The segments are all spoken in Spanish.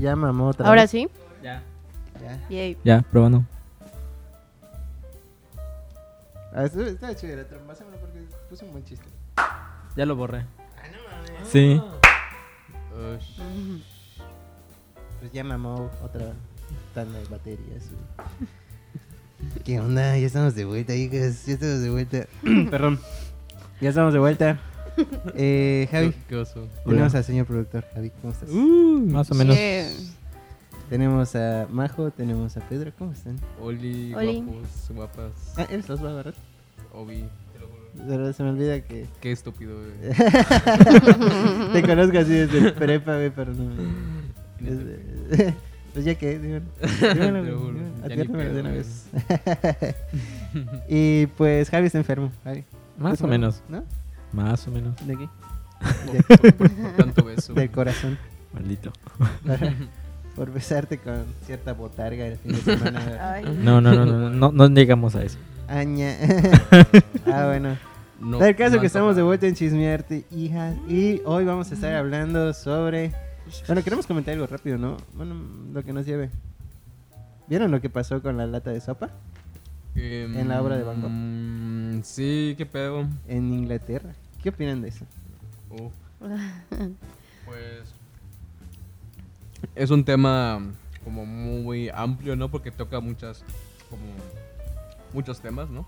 Ya mamó otra Ahora vez. sí. Ya. Ya. Yay. Ya, probando. Ah, esto- está chido, la trompa, pásamelo porque puse un buen chiste. Ya lo borré. Ah, no mames. Sí. Ujú. Pues ya mamó otra tanda de baterías. ¿Qué onda? Ya estamos de vuelta, hijas. Ya estamos de vuelta. Perdón. Ya estamos de vuelta. Eh, Javi, ¿Qué oso? tenemos al señor productor. Javi, ¿cómo estás? Uh, más o menos. Tenemos a Majo, tenemos a Pedro. ¿Cómo están? Oli, Oli. guapos, guapas, Ah, eres los va, ¿verdad? Obi. Te lo juro. Pero se me olvida que Qué estúpido, güey. te conozco así desde prepa, güey, pero no. Desde- Pues ya que, dímelo. Dímelo, dímelo. de una vez. y pues Javi está enfermo. Javi. Más ¿Estás o menos. enfermo? Más o menos. ¿No? ¿De qué? Por, por- por tanto beso. Del corazón. Maldito. Por besarte con cierta botarga el fin de semana. Ay. No, no, no, no, no, no llegamos a eso. Aña. ah, bueno. No, Da el caso no que estamos de vuelta en Chismearte, hija. Y hoy vamos a estar hablando sobre. Bueno, queremos comentar algo rápido, ¿no? Bueno, lo que nos lleve. ¿Vieron lo que pasó con la lata de sopa? Em, en la obra de Van Gogh. Sí, qué pedo. En Inglaterra. ¿Qué opinan de eso? Uf, pues. Es un tema como muy amplio, ¿no? Porque toca muchas. Como. Muchos temas, ¿no?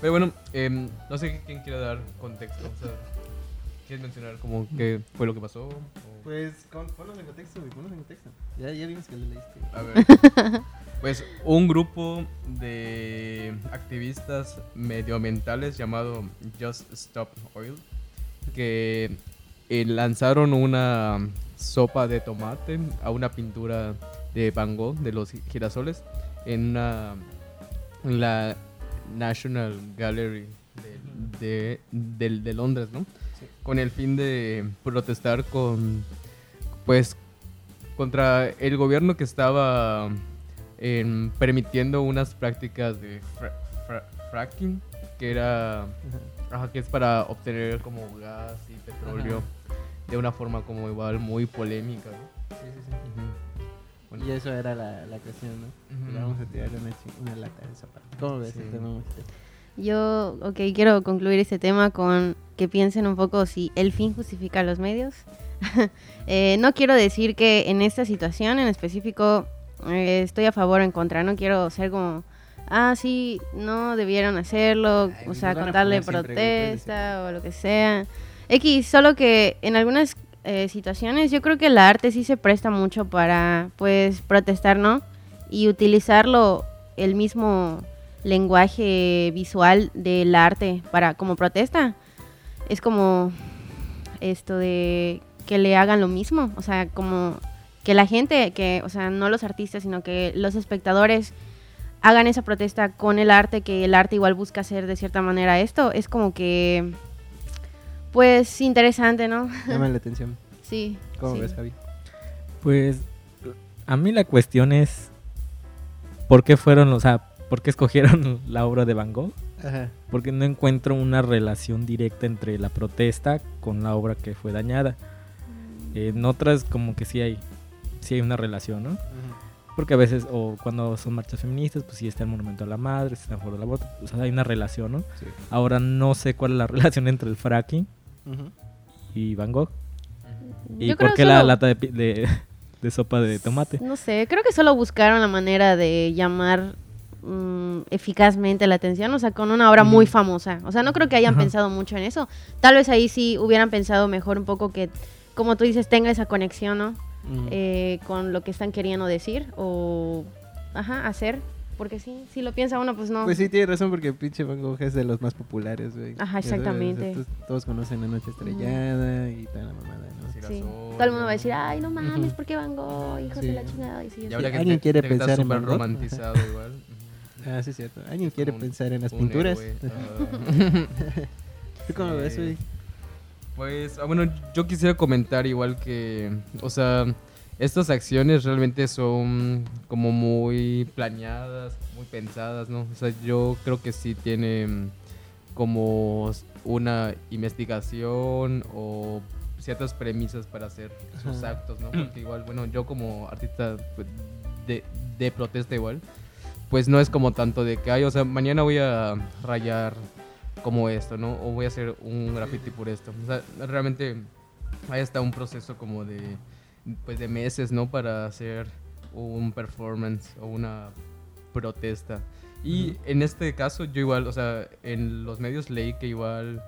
Pero bueno, em, no sé quién quiere dar contexto. O sea, ¿quieres mencionar como qué fue lo que pasó? O- Pues, ponnos en contexto, güey, en contexto. Ya, ya vimos que le leíste. A ver. Pues un grupo de activistas medioambientales llamado Just Stop Oil que eh, lanzaron una sopa de tomate a una pintura de Van Gogh de los girasoles en, una, en la National Gallery de, de- de- de Londres, ¿no? Sí. Con el fin de protestar con, pues, contra el gobierno que estaba em, permitiendo unas prácticas de fra- fra- fracking, que era, ajá, que es para obtener como gas y petróleo de una forma como igual muy polémica, ¿no? Sí, sí, sí. Ujú. Bueno, Y eso era la, la cuestión, ¿no? Ujú. Le Vamos a tirarle una, lata de sopa. ¿Cómo ves Sí. el tema, Mojito? Yo, ok, quiero concluir este tema con que piensen un poco si el fin justifica los medios. Eh, no quiero decir que en esta situación en específico eh, estoy a favor o en contra. No quiero ser como, ah, sí, no debieron hacerlo, Ay, o sea, contarle protesta o lo que sea. X, solo que en algunas eh, situaciones yo creo que el arte sí se presta mucho para, pues, protestar, ¿no? Y utilizarlo, el mismo lenguaje visual del arte para como protesta. Es como esto de que le hagan lo mismo, o sea, como que la gente, que, o sea, no los artistas, sino que los espectadores hagan esa protesta con el arte, que el arte igual busca hacer de cierta manera esto, es como que, pues, interesante, ¿no? Llama la atención. Sí. ¿Cómo sí. ves, Javi? Pues a mí la cuestión es ¿por qué fueron, o sea, por qué escogieron la obra de Van Gogh? Ajá. Porque no encuentro una relación directa entre la protesta con la obra que fue dañada. En otras como que sí hay sí hay una relación, ¿no? Porque a veces, o cuando son marchas feministas, pues sí está el monumento a la madre, está el foro de la bota, o sea, hay una relación, ¿no? Sí. Ahora no sé cuál es la relación entre el fracking y Van Gogh. ¿Y Yo por qué la lata de, pi- de, de sopa de tomate? No sé, creo que solo buscaron la manera de llamar mm, eficazmente la atención, o sea, con una obra muy famosa. O sea, no creo que hayan Ajá. pensado mucho en eso. Tal vez ahí sí hubieran pensado mejor un poco que, como tú dices, tenga esa conexión, ¿no? Eh, con lo que están queriendo decir o, ajá, hacer. Porque sí, si lo piensa uno, pues no. Pues sí, tiene razón porque pinche Van Gogh es de los más populares, güey. Ajá, sabes, exactamente. todos conocen La Noche Estrellada y tal la mamada, ¿no? Sí. Girasol, Todo el mundo va a decir, ay, no mames. ¿por qué Van Gogh? Hijos Sí. de la chingada. Y sí, Y así. ahora que ¿Alguien te- quiere te- pensar en Van Gogh? romantizado igual. Ah, sí, es cierto. ¿Alguien Es quiere un- pensar en las pinturas? héroe, ¿Tú cómo ves, güey? Pues, ah, bueno, yo quisiera comentar igual que, o sea, estas acciones realmente son como muy planeadas, muy pensadas, ¿no? O sea, yo creo que sí tienen como una investigación o ciertas premisas para hacer sus Ajá. actos, ¿no? Porque igual, bueno, yo como artista pues, de, de protesta igual, pues no es como tanto de que, ay, o sea, mañana voy a rayar como esto, ¿no? O voy a hacer un graffiti por esto. O sea, realmente hay hasta un proceso como de, pues de meses, ¿no? Para hacer un performance o una protesta. Y en este caso yo igual, o sea, en los medios leí que igual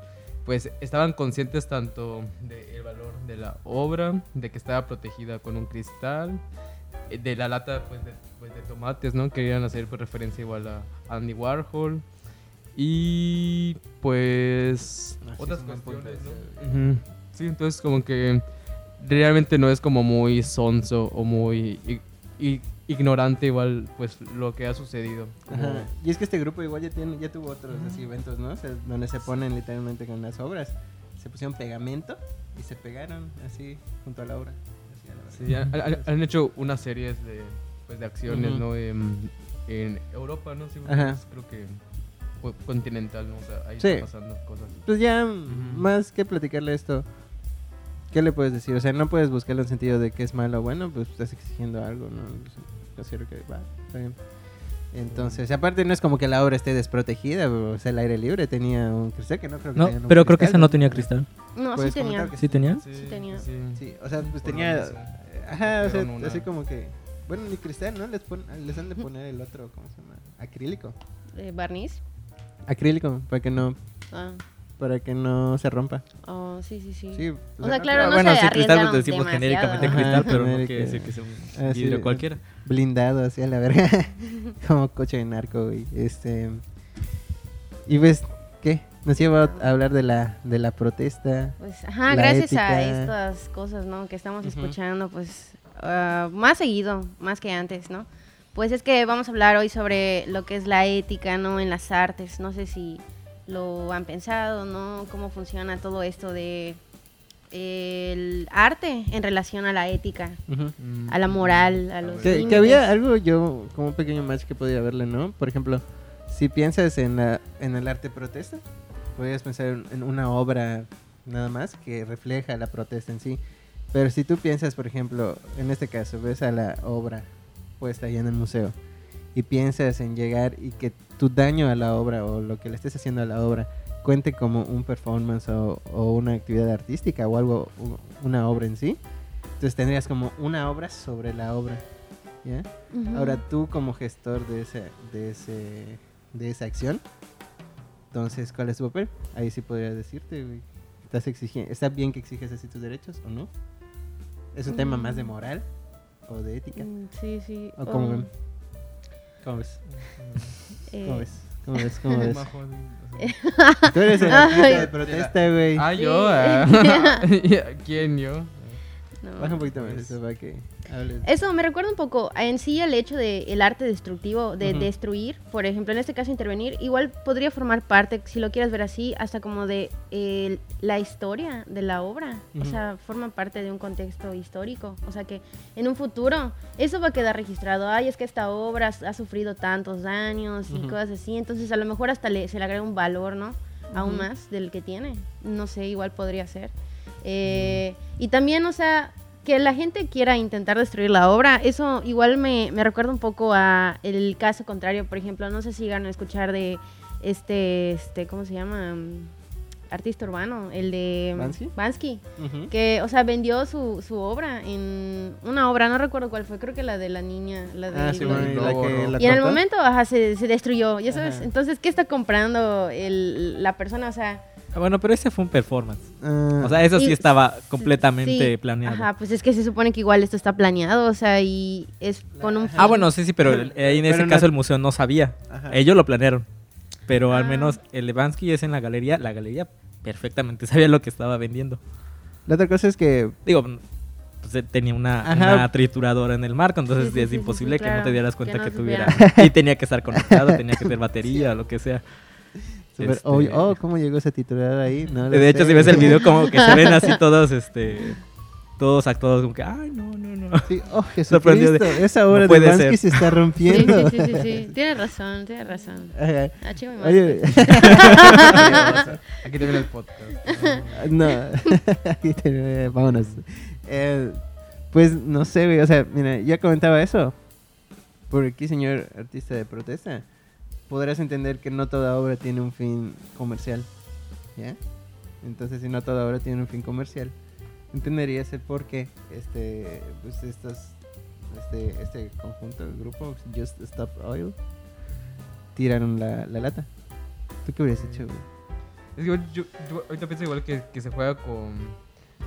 pues estaban conscientes tanto del valor de la obra, de que estaba protegida con un cristal, de la lata pues de, pues, de tomates, ¿no? Querían hacer pues, referencia igual a Andy Warhol. Y pues otras cuestiones, ¿no? Sí, entonces como que realmente no es como muy sonso o muy ignorante igual pues lo que ha sucedido. Como- Ajá. Y es que este grupo igual ya, tiene, ya tuvo otros así eventos, ¿no? O sea, donde se ponen literalmente con las obras. Se pusieron pegamento y se pegaron así junto a la obra. Sí, han, hecho unas series de, pues, de acciones. ¿no? En, en Europa, ¿no? Sí, creo que continental, ¿no? O sea, ahí Sí. está pasando cosas. Pues ya, más que platicarle esto, ¿qué le puedes decir? O sea, no puedes buscarle un sentido de que es malo o bueno, pues estás exigiendo algo, ¿no? Pues, Considero que va, está bien. Entonces, aparte no es como que la obra esté desprotegida, o sea, el aire libre tenía un cristal que no creo que No, tenga un pero creo que esa no tenía cristal. No, Puedes sí tenía. comentar que ¿Sí tenía? Sí tenía. Sí, o sea, pues Por tenía. Ajá, o sea, una- así como que. Bueno, ni cristal, ¿no? Les, pon- les han de poner el otro, ¿cómo se llama? Acrílico. Eh, ¿Barniz? Acrílico, para que no, Ah, para que no se rompa. oh, sí, sí, sí. Sí, O sea, claro, Ah, no bueno, se sí, cristal pues, decimos demasiado. genéricamente Ajá, cristal, pero no quiere decir que sea un Ah, vidrio cualquiera. blindado así a la verga. como coche de narco, güey. Este. Y ves, ¿qué? Nos lleva a hablar de la, de la protesta. Pues, ajá, La gracias a ética. estas cosas, ¿no? Que estamos Ujú. escuchando, pues, ah, más seguido, más que antes, ¿no? Pues es que vamos a hablar hoy sobre lo que es la ética, ¿no? En las artes. No sé si lo han pensado, ¿no? Cómo funciona todo esto de el arte en relación a la ética, a la moral, a los Que, que había algo yo, como un pequeño match que podía verle, ¿no? Por ejemplo, si piensas en, la, en el arte protesta, podrías pensar en, en una obra nada más que refleja la protesta en sí. Pero si tú piensas, por ejemplo, en este caso, ves a la obra puesta ahí en el museo y piensas en llegar y que tu daño a la obra o lo que le estés haciendo a la obra cuente como un performance o, o una actividad artística o algo, una obra en sí, entonces tendrías como una obra sobre la obra. ¿ya? Ahora tú como gestor de ese, de ese, de esa acción, entonces ¿cuál es tu papel? Ahí sí podría decirte, güey. ¿Estás exigiendo, ¿Está bien que exiges así tus derechos o no? ¿Es un tema más de Mm. moral o de ética? Mm, Sí, sí. ¿O cómo ven? ¿Cómo ves? eh, ¿Cómo ves? ¿Cómo ves? ¿Cómo ves? Bajo, así. Tú eres el de protesta, güey. Ah, yo. ah. ¿Quién yo? no. Baja un poquito más eso para que. Eso me recuerda un poco en sí el hecho del el arte destructivo, de destruir, por ejemplo, en este caso intervenir, igual podría formar parte, si lo quieres ver así, hasta como de eh, la historia de la obra. O Ujú. sea, forma parte de un contexto histórico. O sea que en un futuro eso va a quedar registrado. Ay, es que esta obra ha sufrido tantos daños y cosas así. Entonces a lo mejor hasta le, se le agrega un valor, ¿no? Aún más del que tiene. No sé, igual podría ser. Eh, Y también, o sea, que la gente quiera intentar destruir la obra, eso igual me, me recuerda un poco a el caso contrario, por ejemplo, no sé si llegaron a escuchar de este, este, ¿cómo se llama? Artista urbano, el de ¿Bansky? Que, o sea, vendió su, su obra en una obra, no recuerdo cuál fue, creo que la de la niña, la de Ah, sí, bueno, y la Lobo, que ¿no? la y en el momento, ajá, se, se destruyó, ya sabes, entonces, ¿qué está comprando el, la persona? O sea, Bueno, pero ese fue un performance. Ah, O sea, eso sí Y- estaba completamente sí, planeado. Ajá, pues es que se supone que igual esto está planeado, o sea, y es con un... Ajá. Ah, bueno, sí, sí, pero el- ahí en Pero ese no- caso el museo no sabía. Ajá. Ellos lo planearon. Pero al Ah. menos el Levansky es en la galería. La galería perfectamente sabía lo que estaba vendiendo. La otra cosa es que Digo, pues, eh, tenía una, trituradora en el marco, entonces Sí, sí, es imposible sí, que no te dieras que cuenta no que, tuviera. y tenía que estar conectado, tenía que tener batería, lo que sea. Este, oh, oh, ¿cómo llegó ese titular ahí? No de hecho, sé. si ves el video, como que se ven así todos, este. todos actuados como que, ay, no, no, no. Sí, oh, Sorprendido de- Jesucristo, esa obra no de puede Bansky se está rompiendo. sí, sí, sí, sí. Tienes razón, tienes razón. Ajá. Ah, chico, Oye, Aquí termina el podcast. no, Aquí te- vámonos. Eh, pues no sé, güey, o sea, mira, ya comentaba eso. Por aquí, señor artista de protesta, podrás entender que no toda obra tiene un fin comercial, ¿ya? Entonces, si no toda obra tiene un fin comercial, entenderías el por qué este, pues estos, este, este conjunto, el grupo Just Stop Oil, tiraron la, la lata. ¿Tú qué hubieras hecho, güey? Es que igual yo, yo ahorita pienso igual que, que se juega con,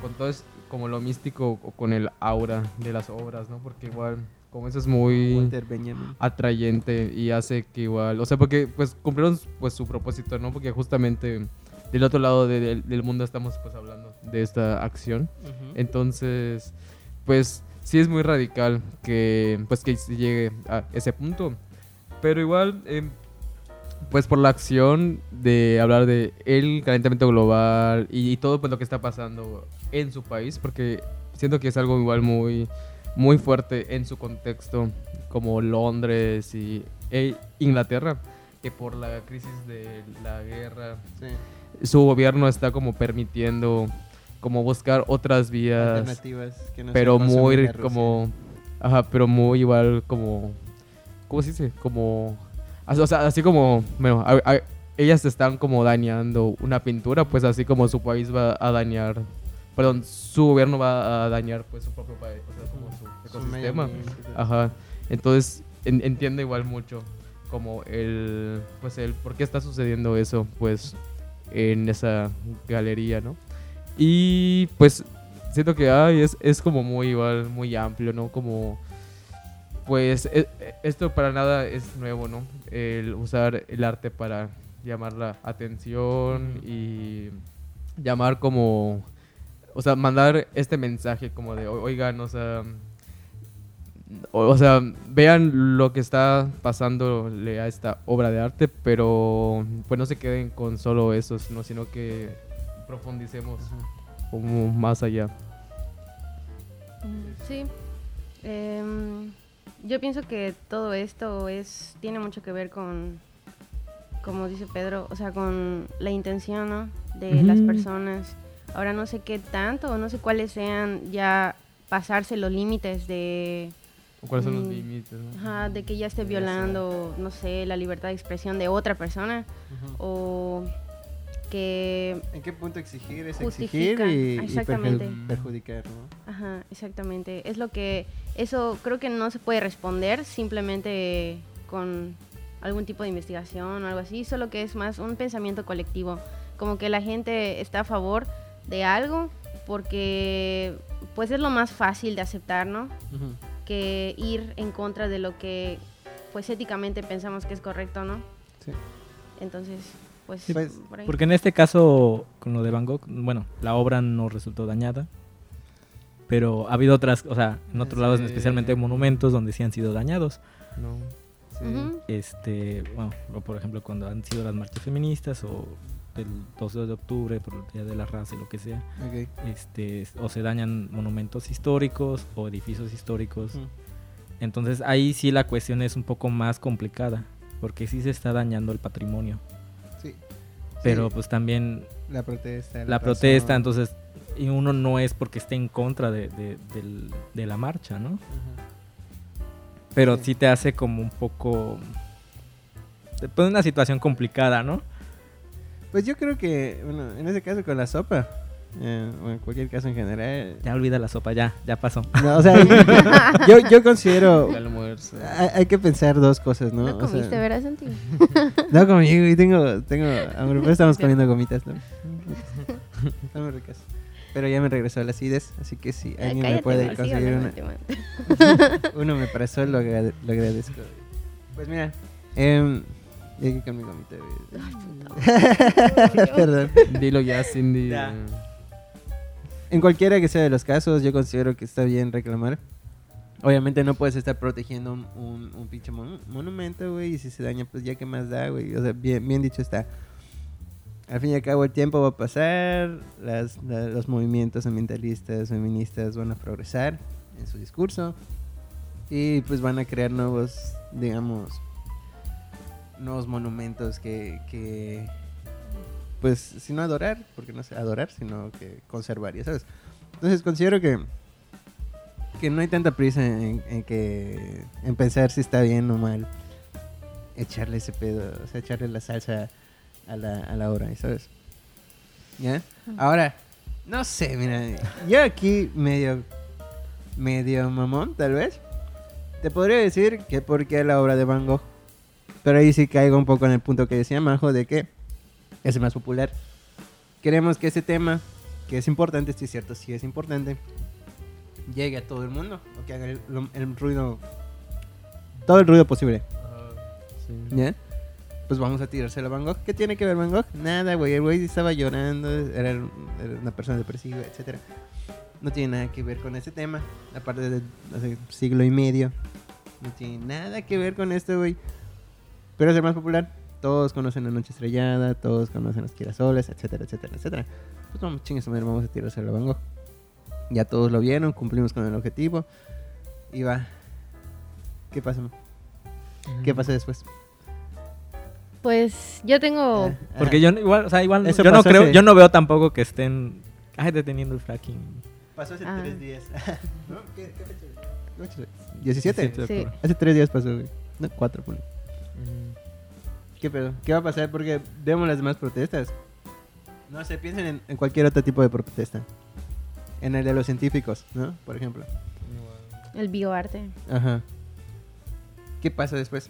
con todo es como lo místico o con el aura de las obras, ¿no? Porque igual, como eso es muy Walter Benjamin. atrayente y hace que igual, o sea, porque pues cumplieron pues su propósito, ¿no? Porque justamente del otro lado de- del- del mundo estamos pues hablando de esta acción. Entonces, pues sí es muy radical que pues que se llegue a ese punto. Pero igual, eh, pues por la acción de hablar de el calentamiento global y, y todo pues lo que está pasando en su país, porque siento que es algo igual muy, muy fuerte en su contexto, como Londres y e Inglaterra, que por la crisis de la guerra, Sí. su gobierno está como permitiendo como buscar otras vías Alternativas que no pero muy como ajá pero muy igual como cómo se dice como o sea así como bueno a- a- ellas están como dañando una pintura pues así como su país va a dañar perdón su gobierno va a dañar pues su propio país o sea como su ecosistema. ajá. Entonces en- entiendo igual mucho como el pues el por qué está sucediendo eso pues en esa galería no y pues siento que ay, es, es como muy igual, muy amplio, ¿no? Como, pues e- e- esto para nada es nuevo, ¿no? El usar el arte para llamar la atención y llamar como, o sea, mandar este mensaje como de, "O- oigan, o sea, o, o sea, vean lo que está pasándole a esta obra de arte, pero pues no se queden con solo eso, sino, sino que profundicemos como más allá. Mm, Sí. Em, yo pienso que todo esto es tiene mucho que ver con, como dice Pedro, o sea, con la intención ¿no? de las personas. Ahora no sé qué tanto, o no sé cuáles sean ya pasarse los límites de, ¿O ¿Cuáles son los Mm, límites? no? ajá, de que ya esté violando, no sé, la libertad de expresión de otra persona o que ¿En qué punto exigir es Justifica, exigir y, exactamente. perju- perjudicar, ¿no? Ajá, exactamente. Es lo que, eso creo que no se puede responder simplemente con algún tipo de investigación o algo así, solo que es más un pensamiento colectivo, como que la gente está a favor de algo porque pues es lo más fácil de aceptar, ¿no? Que ir en contra de lo que pues éticamente pensamos que es correcto, ¿no? Sí. Entonces, pues, Sí, pues, por ahí. Porque en este caso, con lo de Van Gogh, bueno, la obra no resultó dañada. Pero ha habido otras, o sea, en otros lados, especialmente monumentos donde sí han sido dañados. No. Sí. Este, bueno, o por ejemplo, cuando han sido las marchas feministas o el 12 de octubre por el Día de la Raza y lo que sea, este, o se dañan monumentos históricos o edificios históricos. Entonces ahí sí la cuestión es un poco más complicada, porque sí se está dañando el patrimonio. Sí. Pero Sí, pues también la protesta. la razón. protesta, entonces, y uno no es porque esté en contra de, de- de la marcha, ¿no? Pero Sí. sí te hace como un poco... Pone en una situación complicada, ¿no? Pues yo creo que, bueno, en ese caso con la sopa, eh, o en cualquier caso en general. Ya olvida la sopa, ya, ya pasó. No, o sea, yo, yo considero. El almuerzo. Hay, hay que pensar dos cosas, ¿no? No O sea, comiste, ¿verdad, Santi? No, conmigo, y tengo, tengo hambre, pero estamos comiendo gomitas, ¿no? Están muy ricas. Pero ya me regresó la acidez, así que si alguien me puede conseguir sígame, una, últimamente. uno me parece lo, agrade- lo agradezco. Pues mira, eh, llegué con mi gomita. güey. Perdón. Dilo ya, Cindy. Ya. En cualquiera que sea de los casos, yo considero que está bien reclamar. Obviamente no puedes estar protegiendo un, un, un pinche mon- monumento, güey, y si se daña, pues ya que más da, güey. O sea, bien, bien dicho está. al fin y al cabo el tiempo va a pasar, las- la- los movimientos ambientalistas, feministas van a progresar en su discurso y pues van a crear nuevos, digamos, nuevos monumentos que, que pues, si no adorar, porque no sé, adorar, sino que conservar, ya sabes. Entonces considero que que no hay tanta prisa en, en que en pensar si está bien o mal echarle ese pedo, o sea, echarle la salsa a la, a la obra, ¿sabes? ¿Ya? Ahora, no sé, mira, yo aquí medio, medio mamón, tal vez, te podría decir que porque la obra de Van Gogh, pero ahí sí caigo un poco en el punto que decía Majo de que es el más popular. Queremos que ese tema, que es importante, sí es cierto, sí es importante, llegue a todo el mundo, o que haga el, ruido, todo el ruido posible. Sí. ¿Ya? Pues vamos a tirárselo a Van Gogh. ¿Qué tiene que ver Van Gogh? Nada, güey. El güey estaba llorando, era, era una persona depresiva, etcétera. No tiene nada que ver con ese tema. Aparte de hace siglo y medio. No tiene nada que ver con esto, güey. Pero es el más popular. Todos conocen La Noche Estrellada, todos conocen Los Girasoles, etcétera, etcétera, etcétera. Pues vamos, chingues, a madre, vamos a tirárselo a Van Gogh. Ya todos lo vieron, cumplimos con el objetivo. Y va. ¿Qué pasa? ¿Qué pasa después? Pues yo tengo... Ah, Porque ah. yo no- igual, o sea, igual Eso yo no creo, hace- yo no veo tampoco que estén ay, deteniendo el fracking. Pasó hace Ah. tres días. ¿No? ¿Qué, qué fecha? ¿Qué fecha? ¿17? de Sí. octubre. Hace tres días pasó, güey. No, cuatro, ponle. Mm. ¿Qué pedo? ¿Qué va a pasar? Porque vemos las demás protestas. No sé, piensen en, en cualquier otro tipo de protesta. En el de los científicos, ¿no? Por ejemplo. El bioarte. Ajá. ¿Qué pasa después?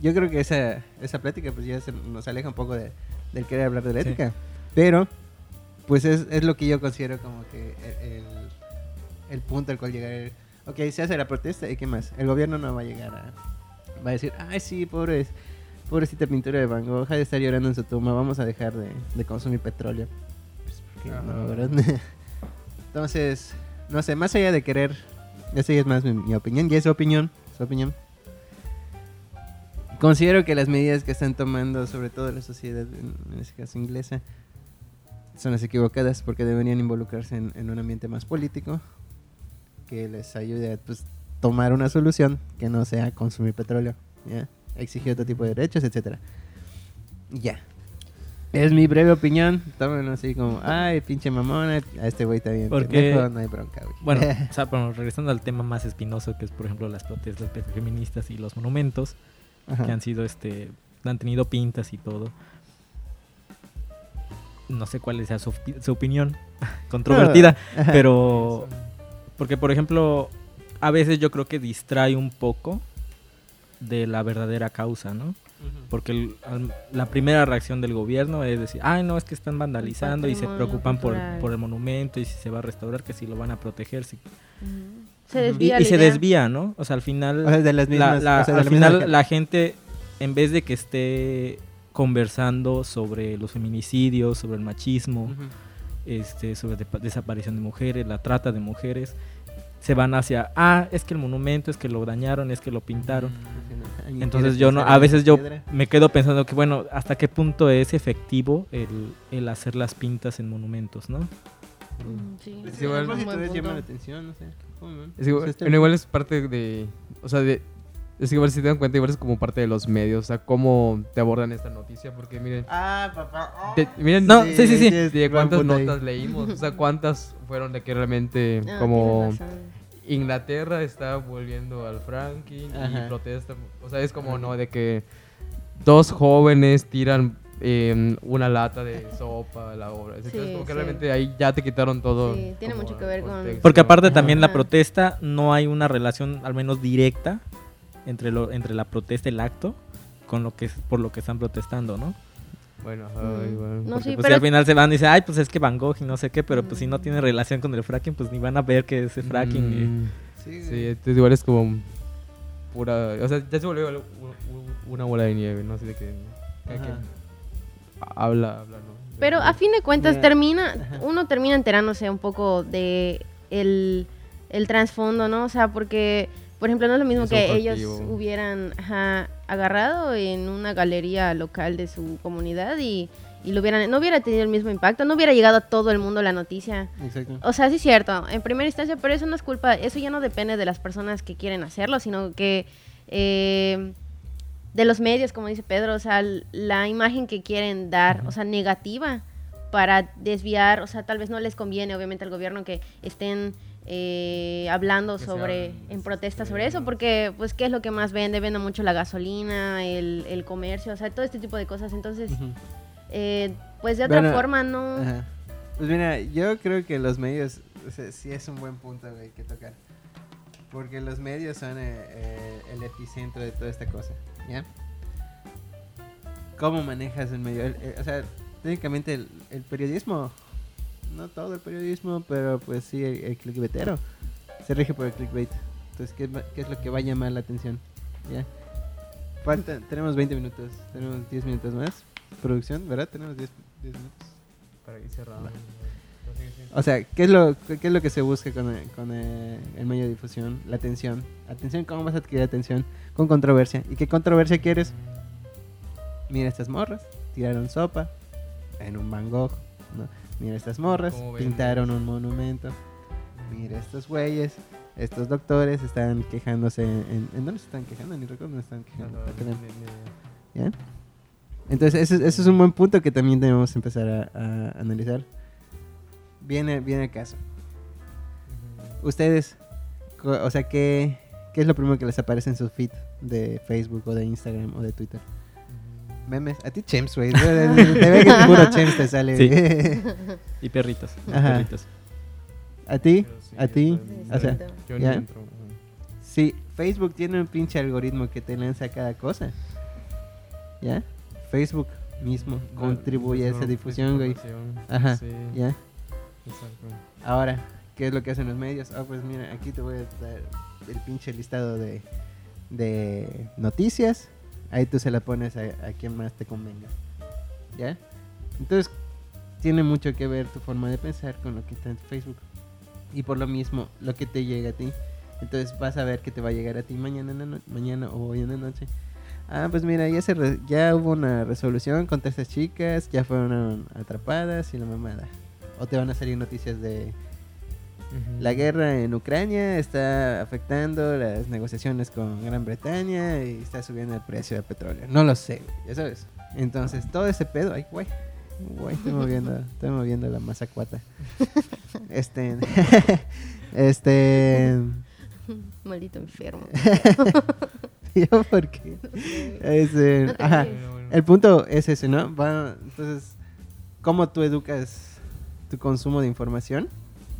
Yo creo que esa, esa plática pues ya se nos aleja un poco de, del querer hablar de la Sí. ética. Pero, pues es, es lo que yo considero como que el, el- el punto al cual llegar. el- ok, se hace la protesta y qué más. El gobierno no va a llegar a... Va a decir, ay sí, pobres, pobrecita pintura de Van Gogh, deja de estar llorando en su tumba, vamos a dejar de, de consumir petróleo. Pues, ¿por qué no, verdad? Entonces, no sé, más allá de querer, esa ya es más mi, mi opinión, y es su opinión, su opinión. Considero que las medidas que están tomando, sobre todo la sociedad, en, en este caso inglesa, son las equivocadas porque deberían involucrarse en, en un ambiente más político que les ayude a pues, tomar una solución que no sea consumir petróleo, ¿ya? exigir otro tipo de derechos, etcétera. Ya. Es mi breve opinión. Tómenlo así como, ay, pinche mamona, a este güey está bien. Porque- pendejo, no hay bronca, güey. Bueno, o sea, pero regresando al tema más espinoso que es, por ejemplo, las protestas feministas y los monumentos Ajá. que han sido, este, han tenido pintas y todo. No sé cuál sea su, opi- su opinión controvertida, pero porque por ejemplo, a veces yo creo que distrae un poco de la verdadera causa, ¿no? Porque el- al- la primera reacción del gobierno es decir, ay, no, es que están vandalizando y se preocupan por, el monumento y si se va a restaurar, que si lo van a proteger. si- Se desvía y se desvía, ¿no? O sea, al final, O sea, de las la- mismas, la- o sea, de al misma final gente. la gente, en vez de que esté conversando sobre los feminicidios, sobre el machismo, este, sobre depa- desaparición de mujeres, la trata de mujeres, se van hacia, ah, es que el monumento, es que lo dañaron, es que lo pintaron. Ay, Entonces ¿quieres yo no, a veces yo me quedo pensando que bueno, hasta qué punto es efectivo el, el hacer las pintas en monumentos, ¿no? Mm, Sí, Es sí, igual- es igual es parte de. O sea, de. Es que igual si te dan cuenta, igual es como parte de los medios. O sea, cómo te abordan esta noticia. Porque miren. Ah, papá. oh. de- miren No, sí, sí, sí. es de cuántas ahí. notas leímos. O sea, cuántas fueron de que realmente. Ah, como. Inglaterra está volviendo al Franklin Ajá. y protesta. O sea, es como, ¿no? De que dos jóvenes tiran eh, una lata de sopa a la obra. Entonces, Sí, como que sí. realmente ahí ya te quitaron todo. Sí, tiene mucho que ver con-. Porque aparte también la protesta no hay una relación al menos directa entre lo entre la protesta y el acto con lo que es- por lo que están protestando, ¿no? Bueno, ajá, Mm. igual. No, Porque sí, pues, pero- al final se van y dicen, ay, pues es que Van Gogh y no sé qué, pero pues si no Mm. tiene relación con el fracking, pues ni van a ver que ese fracking. y- Mm, Sí, Sí, güey. entonces igual es como pura... O sea, ya se volvió una bola de nieve, ¿no? Así de que... habla, habla, ¿no? De- Pero a fin de cuentas Mira, termina, uno termina enterándose un poco de el, el trasfondo, ¿no? O sea, porque, por ejemplo, no es lo mismo Es que ellos hubieran ajá, agarrado en una galería local de su comunidad y, y lo hubieran, no hubiera tenido el mismo impacto, no hubiera llegado a todo el mundo la noticia. Exacto. O sea, sí es cierto, en primera instancia, pero eso no es culpa, eso ya no depende de las personas que quieren hacerlo, sino que eh, de los medios, como dice Pedro, o sea, la imagen que quieren dar, o sea, negativa, para desviar, o sea, tal vez no les conviene, obviamente, al gobierno que estén eh, hablando sobre, en protesta sí, sobre eso, porque, pues, ¿qué es lo que más vende? Vende mucho la gasolina, el, el comercio, o sea, todo este tipo de cosas. Entonces, eh, pues, de otra Bueno, forma, no... Ajá. Pues mira, yo creo que los medios, o sea, sí es un buen punto, güey, que tocar. Porque los medios son eh, eh, el epicentro de toda esta cosa, ¿ya? ¿Cómo manejas el medio? El- el- o sea, técnicamente el, el periodismo, no todo el periodismo, pero pues sí, el, el clickbaitero, se rige por el clickbait. Entonces, ¿qué, qué es lo que va a llamar la atención? ¿Ya? Falta, tenemos 20 minutos, tenemos 10 minutos más. Producción, ¿verdad? Tenemos 10, 10 minutos. Para ir cerrando. O sea, ¿qué es lo, qué es lo que se busca con, el, con el, el medio de difusión? La atención. Atención, ¿cómo vas a adquirir atención? Con controversia. ¿Y qué controversia quieres? Mira estas morras, tiraron sopa en un Van Gogh, ¿no? Mira estas morras, pintaron un monumento. Mira estos güeyes, estos doctores están quejándose. ¿En, ¿en dónde se están quejando? Ni recuerdo dónde están quejando. Entonces, ese, ese es un buen punto que también debemos empezar a, a analizar. Viene, viene el caso. Ustedes, o sea, ¿qué, ¿qué es lo primero que les aparece en su feed de Facebook o de Instagram o de Twitter? Memes. A ti Chems, güey. Te ve que puro Chems te sale. Sí. Y perritos. Ajá. perritos. ¿A ti? ¿A ti? yo O sea, yo ¿ya? ni entro. Sí, Facebook tiene un pinche algoritmo que te lanza cada cosa. ¿Ya? Facebook mismo contribuye a esa difusión, güey. Ajá, Sí, ¿ya? exacto. Ahora, ¿qué es lo que hacen los medios? Ah, pues mira, aquí te voy a dar el pinche listado de, de noticias. Ahí tú se la pones a, a quien más te convenga. ¿Ya? Entonces, tiene mucho que ver tu forma de pensar con lo que está en Facebook. Y por lo mismo, lo que te llega a ti. Entonces vas a ver que te va a llegar a ti mañana, no- mañana o hoy en la noche. Ah, pues mira, ya, se re- ya hubo una resolución contra estas chicas, ya fueron atrapadas y la mamada. O te van a salir noticias de La guerra en Ucrania está afectando las negociaciones con Gran Bretaña y está subiendo el precio del petróleo. No lo sé, ya sabes. Entonces, todo ese pedo, ay, güey. Güey, estoy moviendo, estoy moviendo la mazacuata. Este, este, Maldito enfermo. yo porque, este, No te ajá. crees. Bueno, bueno. El punto es ese, ¿no? Entonces, ¿cómo tú educas tu consumo de información?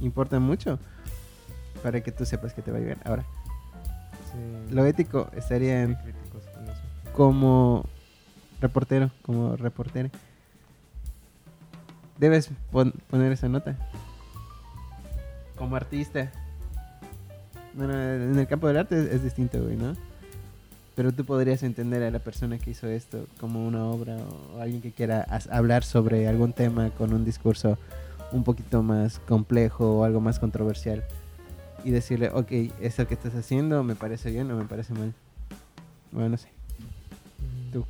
Importa mucho para que tú sepas que te va a llegar. Ahora, Sí, lo ético estaría en como reportero, como reportera. Debes pon- poner esa nota. Como artista. Bueno, en el campo del arte es, es distinto, güey, ¿no? Pero tú podrías entender a la persona que hizo esto como una obra o alguien que quiera hablar sobre algún tema con un discurso un poquito más complejo o algo más controversial. Y decirle, ok, eso que estás haciendo me parece bien o me parece mal. Bueno, no sé. Tú,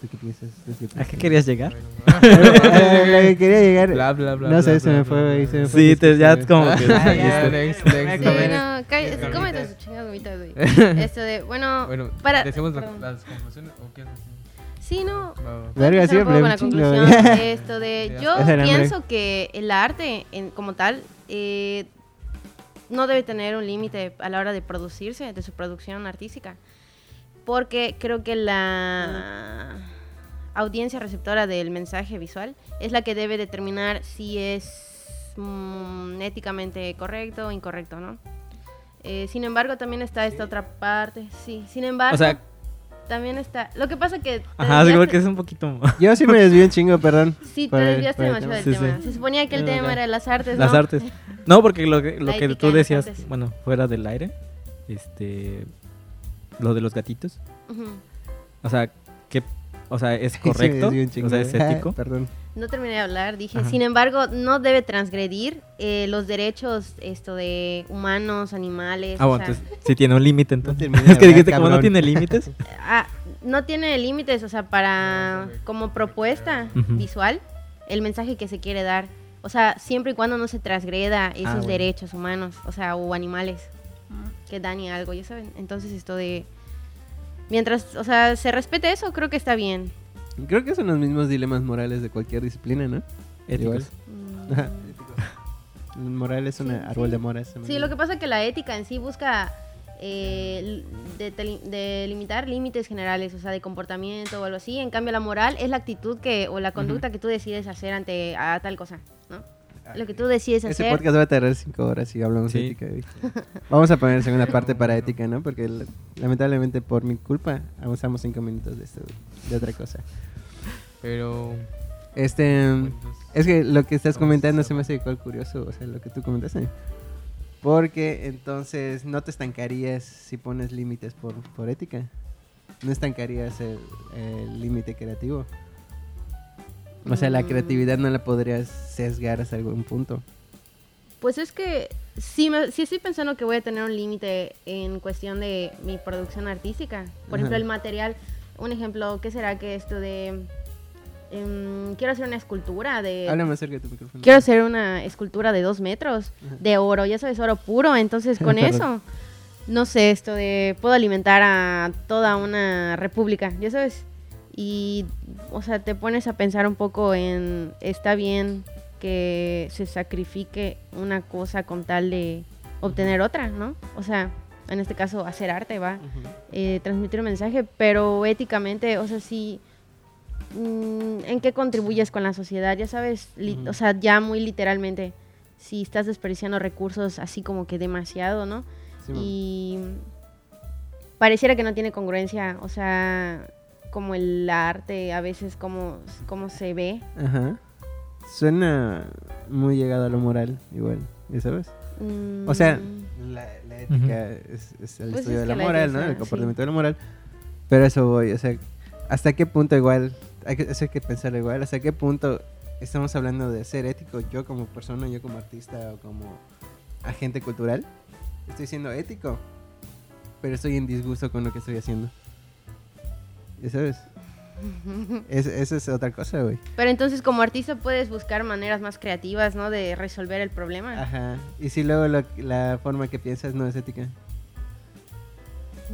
¿tú qué piensas? ¿Tú qué ¿A qué querías llegar? Bueno. A lo que quería llegar. Bla, bla, bla, no sé, bla, se bla, me fue, se me fue. Sí, te, ya como que... Ah, next, Sí, next, next. no, cómete sus chingadas gomitas, güey. Esto de, bueno, Bueno, para... decimos las conclusiones o qué decir? Sí, no. Verga, siempre con la conclusión de esto de yo pienso que el arte en, como tal eh, no debe tener un límite a la hora de producirse de su producción artística. Porque creo que la audiencia receptora del mensaje visual es la que debe determinar si es mm, éticamente correcto o incorrecto no Eh, sin embargo también está esta otra parte sí. Sin embargo O sea, también está lo que pasa que ajá, desviaste- porque es un poquito... Yo sí me desvío un chingo, perdón. Sí, te desviaste demasiado del tema. Sí, tema. sí. Se suponía que el Es tema era las artes, Las ¿no? artes. No, porque lo que, lo que tú de las decías, artes. bueno, fuera del aire, este, lo de los gatitos, Ujú. o sea, ¿qué, o sea, es Sí, me correcto, desvío un chingo, o sea, es güey. Ah, ético, Perdón. No terminé de hablar, dije, Ajá. sin embargo, no debe transgredir eh, los derechos esto de humanos, animales. Ah, bueno, sea, entonces sí tiene un límite entonces. es que dijiste como no tiene límites. ah, no tiene límites, o sea, para como propuesta visual, el mensaje que se quiere dar. O sea, siempre y cuando no se transgreda esos Ah, bueno. derechos humanos, o sea, o animales que dañe algo, ya saben. Entonces esto de mientras, o sea, se respete eso, creo que está bien. Creo que son los mismos dilemas morales de cualquier disciplina, ¿no? Igual. Éticos. Mm. Ajá. El moral es un Sí, árbol sí. de moras. Sí, lo que pasa es que la ética en sí busca eh, de- delimitar límites generales, o sea, de comportamiento o algo así. En cambio, la moral es la actitud que o la conducta que tú decides hacer ante a tal cosa, ¿no? Lo que tú decides Ese hacer. podcast va a tardar cinco horas si hablamos de ética. Vamos a poner segunda parte para ética, ¿no? Porque lamentablemente por mi culpa usamos cinco minutos de esto, de otra cosa. Pero. Este, es que lo que estás comentando se me hace igual curioso, o sea, lo que tú comentaste. Porque entonces no te estancarías si pones límites por, por ética. No estancarías el el límite creativo. O sea, la Mm. creatividad no la podrías sesgar hasta algún punto. Pues es que sí, me- sí estoy pensando que voy a tener un límite en cuestión de mi producción artística. Por ejemplo, el material. Un ejemplo, ¿qué será que esto de... em, quiero hacer una escultura de... Habla más cerca de tu micrófono. Quiero hacer una escultura de dos metros Ajá. de oro, ya sabes, oro puro. Entonces, con eso, no sé, esto de puedo alimentar a toda una república, ya sabes. Y, o sea, te pones a pensar un poco en, está bien que se sacrifique una cosa con tal de obtener otra, ¿no? O sea, en este caso, hacer arte, va Ujú. eh, transmitir un mensaje, pero éticamente, o sea, sí, mm, ¿en qué contribuyes con la sociedad? Ya sabes, o sea, ya muy literalmente, si estás desperdiciando recursos así como que demasiado, ¿no? Sí, y pareciera que no tiene congruencia, o sea, como el arte a veces como, como se ve. Ajá. Suena muy llegado a lo moral, igual, ¿ya sabes? O sea, Mm, la, la ética es, es el Pues estudio es de la la moral, ¿no? ética, El comportamiento sí. de la moral. Pero a eso voy, o sea, ¿hasta qué punto igual? Hay que, eso hay que pensarlo igual. ¿Hasta qué punto estamos hablando de ser ético? Yo como persona, yo como artista o como agente cultural, estoy siendo ético, pero estoy en disgusto con lo que estoy haciendo. ¿Ya sabes? Es, eso es otra cosa, güey. Pero entonces como artista puedes buscar maneras más creativas, ¿no? De resolver el problema. Ajá. Y si luego lo- la forma que piensas no es ética.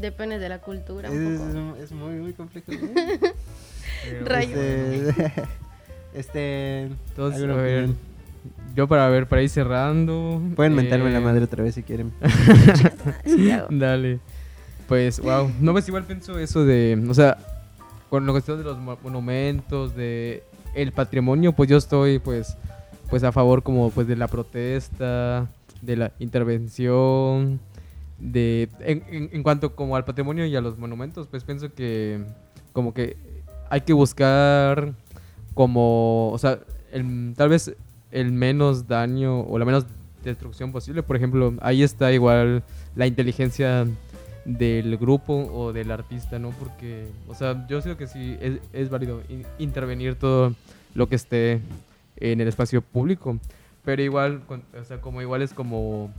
Depende de la cultura Es, un poco. es muy, muy complejo. pero- Rayos. Este, este Entonces, ¿alguna a ver, yo para ver, para ir cerrando. pueden mentarme eh, la madre otra vez si quieren. Dale. Pues, wow. No, pues igual pienso eso de, o sea, con la cuestión de los mo- monumentos, de el patrimonio, pues yo estoy, pues, pues a favor como, pues, de la protesta, de la intervención, de, en cuanto como al patrimonio y a los monumentos, pues pienso que, como que hay que buscar como, o sea, el- tal vez el menos daño o la menos destrucción posible. Por ejemplo, ahí está igual la inteligencia del grupo o del artista, ¿no? Porque, o sea, yo creo que sí es, es válido in- intervenir todo lo que esté en el espacio público, pero igual, con- o sea, como igual es como,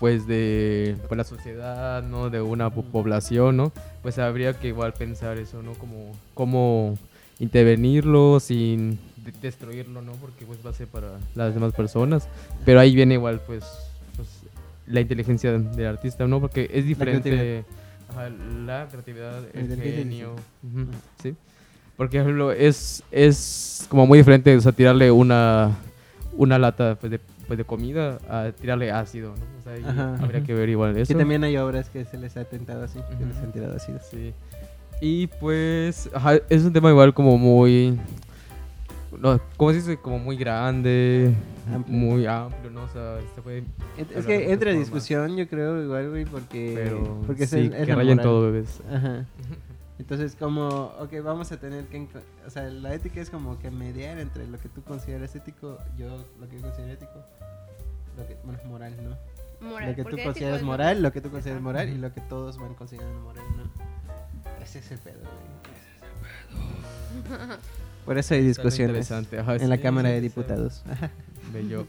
pues, de pues, la sociedad, ¿no? De una po- población, ¿no? Pues habría que igual pensar eso, ¿no? Como, cómo intervenirlo sin de- destruirlo, ¿no? Porque pues va a ser para las demás personas, pero ahí viene igual, pues la inteligencia del artista, ¿no? Porque es diferente creatividad. la creatividad, La el inteligencia, genio. ¿sí? Porque, por ejemplo, es, es como muy diferente, o sea, tirarle una, una lata pues, de, pues, de comida a tirarle ácido, ¿no? O sea, Ajá. habría que ver igual eso. Que también hay obras que se les ha tentado así, que les han tirado así. Sí. Y pues, ajá, es un tema igual como muy, no, ¿cómo se dice? Como muy grande, Amplio. muy amplio, ¿no? O sea, se puede, Es que entra formas. discusión, yo creo, igual, güey, porque... pero porque es sí, el- es que rayen todo, bebés. Ajá. Entonces, como, ok, vamos a tener que... O sea, la ética es como que mediar entre lo que tú consideras ético, yo lo que yo considero ético, lo que, bueno, moral, ¿no? Moral, lo que tú consideras es moral, lo que tú consideras moral y lo que todos van considerando moral, ¿no? Es Ese es el pedo, güey. Por eso hay discusiones Interesante. Ajá, en la Cámara sí, de. Diputados. Bello.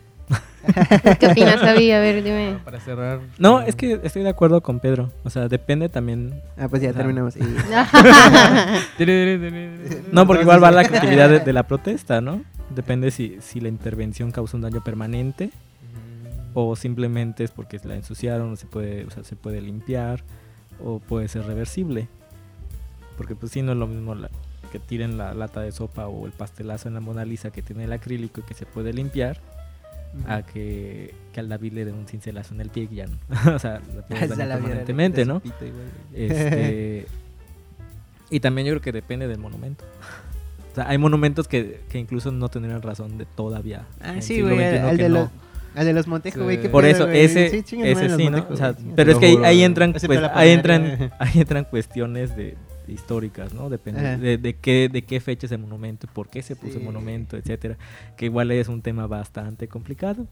¿Qué opinas, Javi? A ver, dime. Para cerrar. No, es que estoy de acuerdo con Pedro. O sea, depende también. Ah, pues ya Ajá. terminamos. Y- No, porque igual va la creatividad de, de la protesta, ¿no? Depende si, si la intervención causa un daño permanente o simplemente es porque la ensuciaron, o se puede, o sea, se puede limpiar o puede ser reversible. Porque pues sí, no es lo mismo la- que tiren la lata de sopa o el pastelazo en la Mona Lisa que tiene el acrílico y que se puede limpiar a que, que al David le den un cincelazo en el pie y ya no. o sea, lo permanentemente, ¿no? igual. Este, y también yo creo que depende del monumento. O sea, hay monumentos que, que incluso no tendrían razón de todavía. Ah, en sí, güey, al, de no. los, al de los Montejo, güey. Sí. Por pedo, eso, ese, Sí, ese sí, ¿no? O sea, pero es que ahí, entran, pues, ahí entran, ahí entran cuestiones de históricas, ¿no? Depende Ajá. de, de qué, de qué fecha es el monumento, por qué se puso Sí. el monumento, etcétera. Que igual es un tema bastante complicado,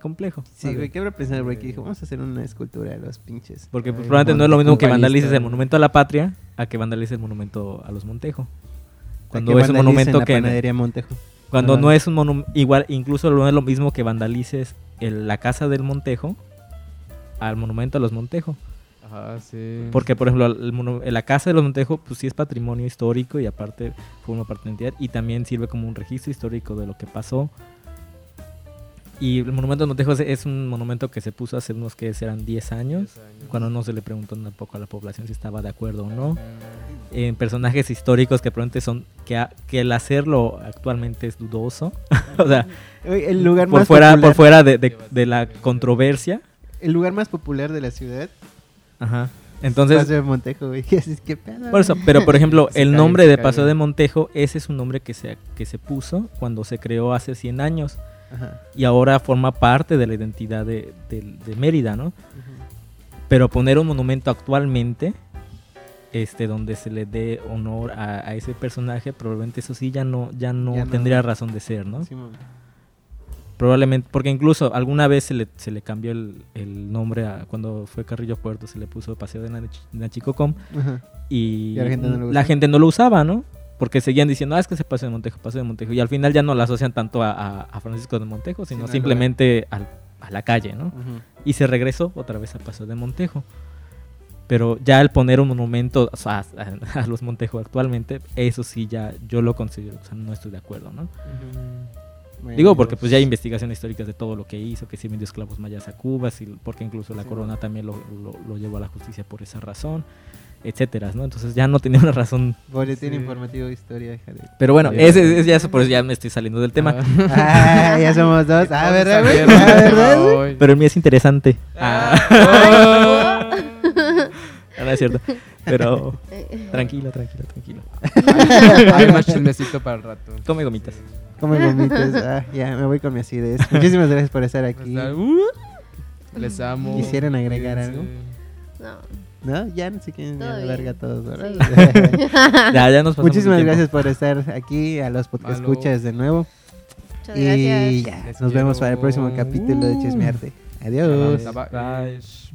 complejo. Sí, güey, qué habrá pensado, güey, que dijo, vamos a hacer una escultura de los pinches. Porque pues, Ay, probablemente no es lo mismo que vandalices el monumento a la patria a que vandalices el monumento a los Montejo. Cuando es un monumento la que panadería Montejo. cuando no es un monumento igual incluso no es lo mismo que vandalices el- la casa del Montejo al monumento a los Montejo, Ajá, sí. porque por ejemplo el la casa de los Montejo pues sí es patrimonio histórico y aparte forma parte de la entidad y también sirve como un registro histórico de lo que pasó. Y el monumento de Montejo es, es un monumento que se puso hace unos que serán 10 años, Diez años. cuando no se le preguntó tampoco a la población si estaba de acuerdo o no. En personajes históricos que probablemente son que, a- que el hacerlo actualmente es dudoso o sea el lugar por más fuera popular, por fuera de, de- de la controversia el lugar más popular de la ciudad. Ajá entonces Paseo de Montejo, güey. Que pedo. por eso pero por ejemplo el nombre de. Paseo de Montejo ese es un nombre que se que se puso cuando se creó hace 100 años Ajá. y ahora forma parte de la identidad de, de- de Mérida no Ujú. pero poner un monumento actualmente este donde se le dé honor a, a ese personaje probablemente eso sí ya no ya no Ya no. tendría razón de ser no Simón. Probablemente, porque incluso alguna vez se le, se le cambió el, el nombre a cuando fue Carrillo Puerto, se le puso Paseo de Nach- Nachicocom y, Y la gente no lo la usaba. gente no lo usaba, ¿no? Porque seguían diciendo, ah, es que se Paseo de Montejo, Paseo de Montejo. Y al final ya no la asocian tanto a, a- a Francisco de Montejo, sino simplemente al- a la calle, ¿no? Y se regresó otra vez a Paseo de Montejo. Pero ya el poner un monumento o sea, a, a los Montejo actualmente, eso sí ya yo lo considero, o sea, no estoy de acuerdo, ¿no? Digo, porque pues ya hay investigaciones históricas de todo lo que hizo, que sí vendió esclavos mayas a Cuba, sí, porque incluso la Sí. corona también lo, lo- lo llevó a la justicia por esa razón, etcétera, ¿no? Entonces ya no tenía una razón. Boletín Sí. informativo de historia, hija de- Pero bueno, Sí. ese, ese ya, eso, por eso ya me estoy saliendo del tema. Ah, ya somos dos. Ah, ¿verdad, güey? Ah, ¿verdad, güey? Ay. Pero el mío es interesante. Ah, es cierto. Pero tranquilo, tranquilo, tranquilo. Hay más chismecito para el rato. Come gomitas. Come gomitas. Ah, ya, me voy con mi acidez. Muchísimas gracias por estar aquí. Uh, Les amo. ¿Quisieran agregar algo? No. ¿No? Ya no sé quién Todo ya bien. larga todos, ¿verdad? Sí. Ya, ya nos pasamos Muchísimas gracias por estar aquí, a los podcast escuchas de nuevo. Muchas Y gracias. ya, Les nos vemos para el próximo capítulo de Chismearte. Adiós. Bye. Bye.